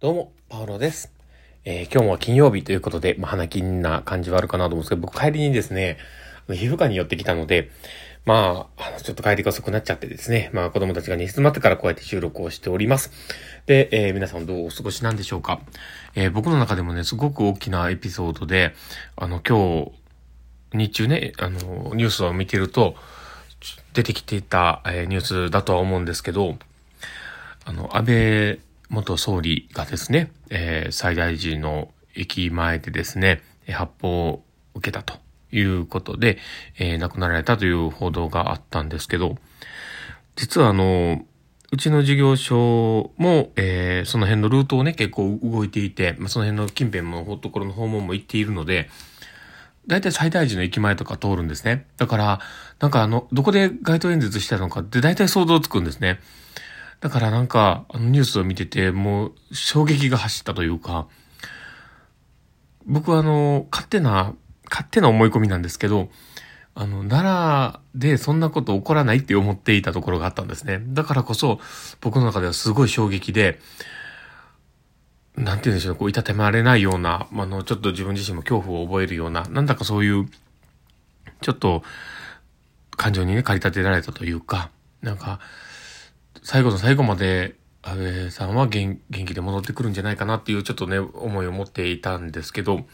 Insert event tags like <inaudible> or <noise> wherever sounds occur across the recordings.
どうも、パウロです。えー今日も金曜日ということで、まあ、花金な感じはあるかなと思うんですけど、僕帰りにですね、皮膚科に寄ってきたので、まあ、の、ちょっと帰りが遅くなっちゃってですね、まあ、子供たちが寝静まってからこうやって収録をしております。で、えー皆さんどうお過ごしなんでしょうか。えー僕の中でもね、すごく大きなエピソードで、あの、今日、日中ね、あの、ニュースを見てると、出てきていた、えーニュースだとは思うんですけど、あの、安倍元総理がですね、えー最大寺の駅前でですね、発砲を受けたということで、えー亡くなられたという報道があったんですけど、実はあの、うちの事業所も、えーその辺のルートをね、結構動いていて、まあ、その辺の近辺のところの訪問も行っているので、大体最大寺の駅前とか通るんですね。だから、なんかあの、どこで街頭演説したのかって大体想像つくんですね。だからなんか、あのニュースを見てて、もう衝撃が走ったというか、僕はあの、勝手な、勝手な思い込みなんですけど、あの、奈良でそんなこと起こらないって思っていたところがあったんですね。だからこそ、僕の中ではすごい衝撃で、なんて言うんでしょう、こう、いたてまれないような、あの、ちょっと自分自身も恐怖を覚えるような、なんだかそういう、ちょっと、感情にね、駆り立てられたというか、なんか、最後の最後まで、安倍さんは元気で戻ってくるんじゃないかなっていうちょっとね、思いを持っていたんですけど、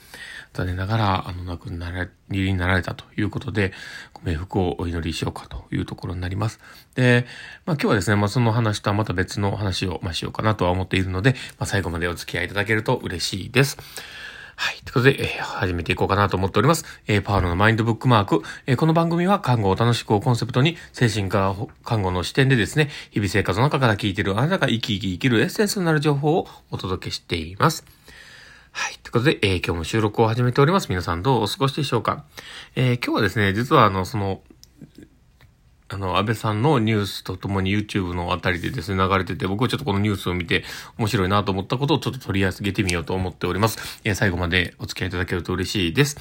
残念ながら、あの、亡くなられ、になられたということで、ご冥福をお祈りしようかというところになります。で、まあ今日はですね、まあその話とはまた別の話を、まあ、しようかなとは思っているので、まあ最後までお付き合いいただけると嬉しいです。はい。ということで、えー始めていこうかなと思っております。えーパワーのマインドブックマーク。えーこの番組は看護を楽しくをコンセプトに、精神科看護の視点でですね、日々生活の中から聞いているあなたが生き生き生きるエッセンスになる情報をお届けしています。はい。ということで、えー今日も収録を始めております。皆さんどうお過ごしでしょうかえー今日はですね、実はあの、その、あの、安倍さんのニュースとともに YouTube のあたりでですね、流れてて、僕はちょっとこのニュースを見て面白いなと思ったことをちょっと取り上げてみようと思っております。えー最後までお付き合いいただけると嬉しいです。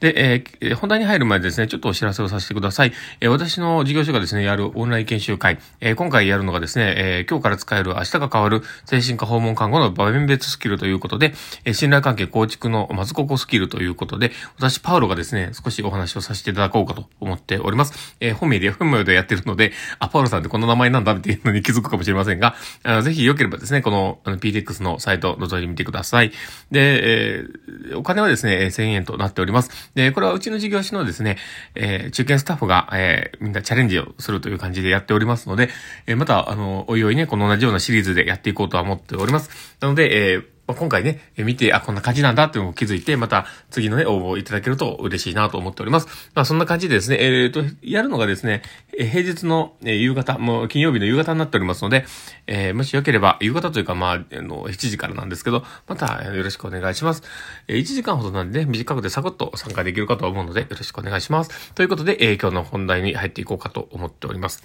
で、えー本題に入る前ですね、ちょっとお知らせをさせてください。えー私の事業所がですね、やるオンライン研修会、え今回やるのがですね、え今日から使える明日が変わる精神科訪問看護の場面別スキルということで、え信頼関係構築のまずここスキルということで、私、パウロがですね、少しお話をさせていただこうかと思っております。えー本名で、本名でやってるので、あ、パウロさんってこの名前なんだっていうのに気づくかもしれませんが、あぜひ良ければですね、このあの PDX のサイト覗いてみてください。で、えーお金はですね、え1000円となっております。で、これはうちの事業所のですね、えー中堅スタッフが、えーみんなチャレンジをするという感じでやっておりますので、えーまた、あの、おいおいね、この同じようなシリーズでやっていこうとは思っております。なので、えーまあ今回ね、見て、あ、こんな感じなんだっていうのを気づいて、また次のね、応募いただけると嬉しいなと思っております。まあそんな感じでですね、えっ、と、やるのがですね、え平日の、え夕方、もう金曜日の夕方になっておりますので、えーもしよければ、夕方というか、まあ、あの、7時からなんですけど、またよろしくお願いします。えー1時間ほどなんでね、短くてサクッと参加できるかと思うので、よろしくお願いします。ということで、え今日の本題に入っていこうかと思っております。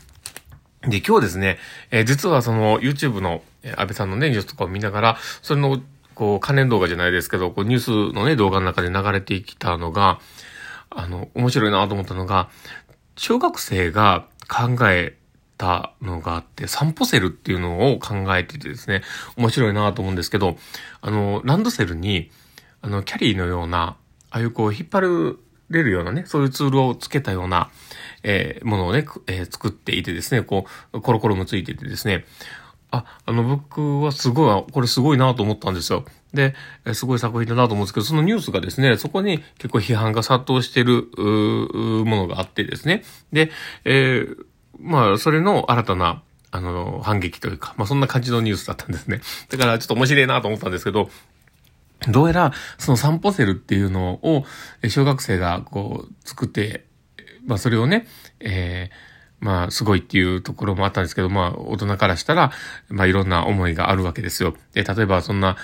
で、今日ですね、え実はその YouTube の、安倍さんのね、ニュースとかを見ながら、それの、こう、関連動画じゃないですけど、こう、ニュースのね、動画の中で流れてきたのが、あの、面白いなと思ったのが、小学生が考えたのがあって、散歩セルっていうのを考えててですね、面白いなと思うんですけど、あの、ランドセルに、あの、キャリーのような、ああいうこう、引っ張れるようなね、そういうツールをつけたような、えーものをね、えー作っていてですね、こう、コロコロもついててですね、あ、あの、僕はすごい、これすごいなと思ったんですよ。で、すごい作品だなと思うんですけど、そのニュースがですね、そこに結構批判が殺到してる、ものがあってですね。で、えーまあ、それの新たな、あの、反撃というか、まあそんな感じのニュースだったんですね。だからちょっと面白いなと思ったんですけど、どうやら、その散歩セルっていうのを、小学生がこう、作って、まあそれをね、えーまあ、すごいっていうところもあったんですけど、まあ、大人からしたら、まあ、いろんな思いがあるわけですよ。で、例えば、そんな、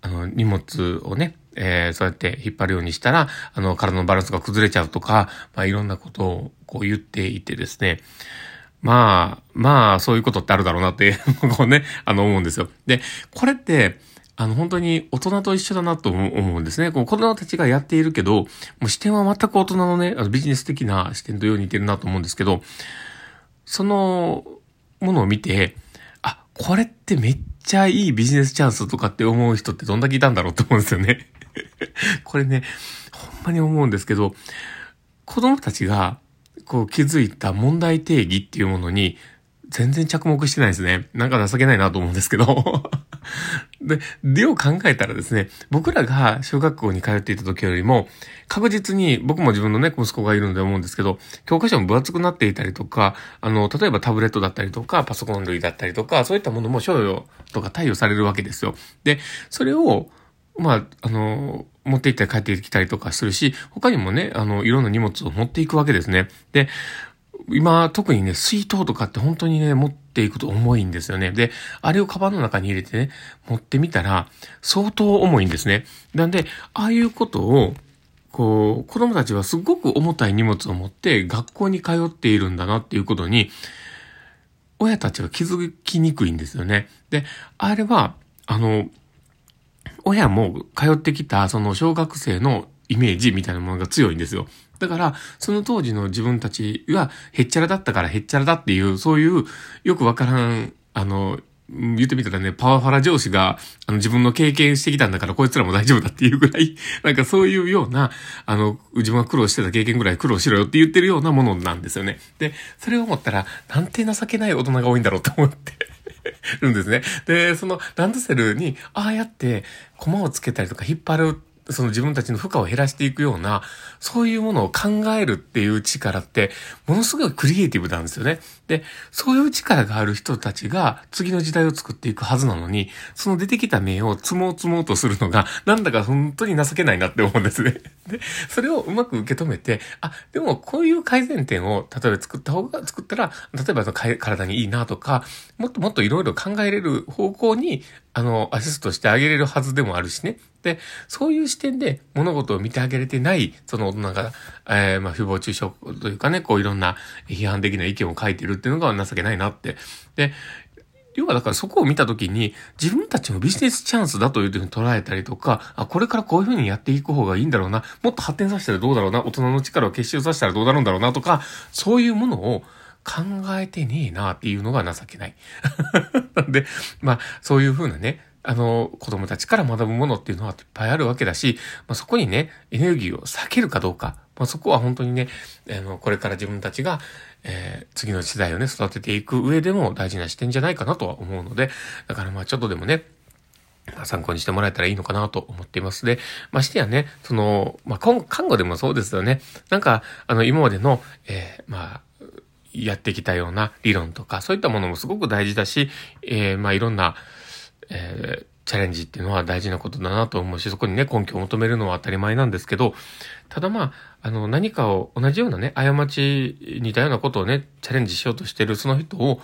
あの、荷物をね、えーそうやって引っ張るようにしたら、あの、体のバランスが崩れちゃうとか、まあ、いろんなことをこう言っていてですね、まあ、まあ、そういうことってあるだろうなって、<laughs> こうね、あの、思うんですよ。で、これって、あの、本当に大人と一緒だなと思うんですね。こう子供たちがやっているけど、もう視点は全く大人のね、あのビジネス的な視点とように似てるなと思うんですけど、そのものを見て、あ、これってめっちゃいいビジネスチャンスとかって思う人ってどんだけいたんだろうと思うんですよね。<laughs> これね、ほんまに思うんですけど、子供たちが、こう気づいた問題定義っていうものに、全然着目してないですね。なんか情けないなと思うんですけど。<laughs> <laughs> で、でを考えたらですね、僕らが小学校に通っていた時よりも、確実に僕も自分のね、息子がいるので思うんですけど、教科書も分厚くなっていたりとか、あの、例えばタブレットだったりとか、パソコン類だったりとか、そういったものも賞与とか貸与されるわけですよ。で、それを、まあ、あの、持って行ったり帰ってきたりとかするし、他にもね、あの、いろんな荷物を持っていくわけですね。で、今、特にね、水筒とかって本当にね、持っっていくと重いんですよね。で、あれをカバンの中に入れてね、持ってみたら、相当重いんですね。なんで、ああいうことを、こう、子供たちはすごく重たい荷物を持って学校に通っているんだなっていうことに、親たちは気づきにくいんですよね。で、あれは、あの、親も通ってきた、その小学生のイメージみたいなものが強いんですよ。だから、その当時の自分たちがへっちゃらだったからへっちゃらだっていう、そういうよくわからん、あの、言ってみたらね、パワハラ上司が、あの、自分の経験してきたんだから、こいつらも大丈夫だっていうぐらい、<laughs> なんかそういうような、あの、自分が苦労してた経験ぐらい苦労しろよって言ってるようなものなんですよね。で、それを思ったら、なんて情けない大人が多いんだろうと思って <laughs> るんですね。で、そのランドセルに、ああやって、コマをつけたりとか引っ張るその自分たちの負荷を減らしていくような、そういうものを考えるっていう力って、ものすごいクリエイティブなんですよね。で、そういう力がある人たちが次の時代を作っていくはずなのに、その出てきた面を積もう積もうとするのが、なんだか本当に情けないなって思うんですね。で、それをうまく受け止めて、あ、でもこういう改善点を、例えば作った方が、作ったら、例えば体にいいなとか、もっともっといろいろ考えれる方向に、あの、アシストしてあげれるはずでもあるしね。で、そういう視点で物事を見てあげれてない、その大人が、えー、まあ、誹謗中傷というかね、こういろんな批判的な意見を書いてるっていうのが情けないなって。で、要はだからそこを見たときに、自分たちのビジネスチャンスだというふうに捉えたりとか、あ、これからこういうふうにやっていく方がいいんだろうな、もっと発展させたらどうだろうな、大人の力を結集させたらどうなるんだろうなとか、そういうものを考えてねえなっていうのが情けない。<laughs> なんで、まあ、そういうふうなね、あの、子供たちから学ぶものっていうのはいっぱいあるわけだし、まあ、そこにね、エネルギーを避けるかどうか、まあ、そこは本当にね、あの、これから自分たちが、えー、次の時代をね、育てていく上でも大事な視点じゃないかなとは思うので、だからまあちょっとでもね、参考にしてもらえたらいいのかなと思っています。で、ましてやね、その、まあ、看護でもそうですよね。なんか、あの、今までの、えー、まあ、やってきたような理論とか、そういったものもすごく大事だし、えー、まあ、いろんな、えー、チャレンジっていうのは大事なことだなと思うし、そこにね、根拠を求めるのは当たり前なんですけど、ただまあ、あの、何かを、同じようなね、過ち、似たようなことをね、チャレンジしようとしてるその人を、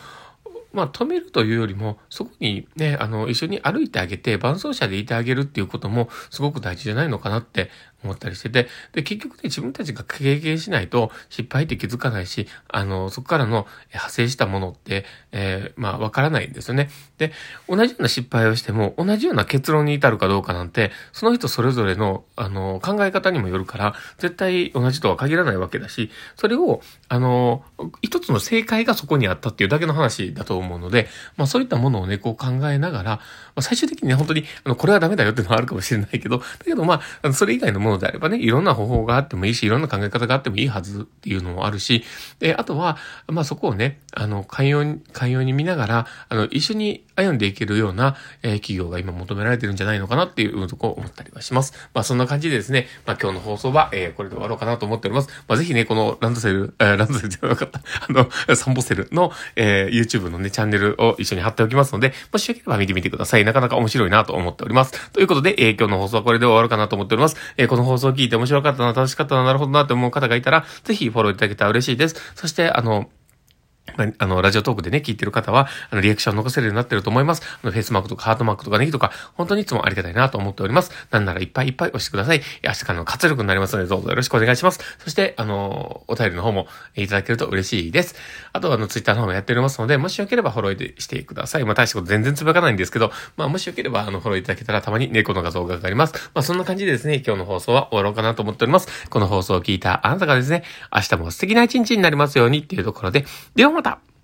まあ、止めるというよりも、そこにね、あの、一緒に歩いてあげて、伴走者でいてあげるっていうことも、すごく大事じゃないのかなって思ったりしてて、で、結局ね、自分たちが経験しないと失敗って気づかないし、あの、そこからの派生したものって、えー、まあ、わからないんですよね。で、同じような失敗をしても、同じような結論に至るかどうかなんて、その人それぞれの、あの、考え方にもよるから、絶対同じとは限らないわけだし、それを、あの、一つの正解がそこにあったっていうだけの話だと思うので、まあ、そういったものをね、こう考えながら、まあ、最終的にね、本当に、あの、これはダメだよっていうのはあるかもしれないけど、だけどまあ、それ以外のものであればね、いろんな方法があってもいいし、いろんな考え方があってもいいはずっていうのもあるし、で、あとは、まあそこをね、あの、寛容に、寛容に見ながら、あの、一緒に歩んでいけるような、えー、企業が今求められてるんじゃないのかなっていうとこ思ったりはします。まあそんな感じでですね、まあ今日の放送は、えー、これで終わろうかなと思っております。まあぜひね、このランドセル、えー、ランドセルじゃなかった、<laughs> あの、サンボセルの、えー、YouTube のね、チャンネルを一緒に貼っておきますので、もしよければ見てみてください。なかなか面白いなと思っております。ということで、えー、今日の放送はこれで終わろうかなと思っております。えー、この放送を聞いて面白かったな、楽しかったな、なるほどなって思う方がいたら、ぜひフォローいただけたら嬉しいです。そして、あの、あの、ラジオトークでね、聞いてる方は、あの、リアクションを残せるようになってると思います。あの、フェイスマークとかハートマークとかネギとか、本当にいつもありがたいなと思っております。なんならいっぱいいっぱい押してください。明日からの活力になりますので、どうぞよろしくお願いします。そして、あの、お便りの方もいただけると嬉しいです。あと、あの、ツイッターの方もやっておりますので、もしよければフォローしてください。まあ、大したこと全然つぶやかないんですけど、まあ、もしよければ、あの、フォローいただけたらたまに猫の画像がかかります。まあ、そんな感じでですね、今日の放送は終わろうかなと思っております。この放送を聞いたあなたがですね、明日も素敵な一日になりますようにっていうところで、ではまた。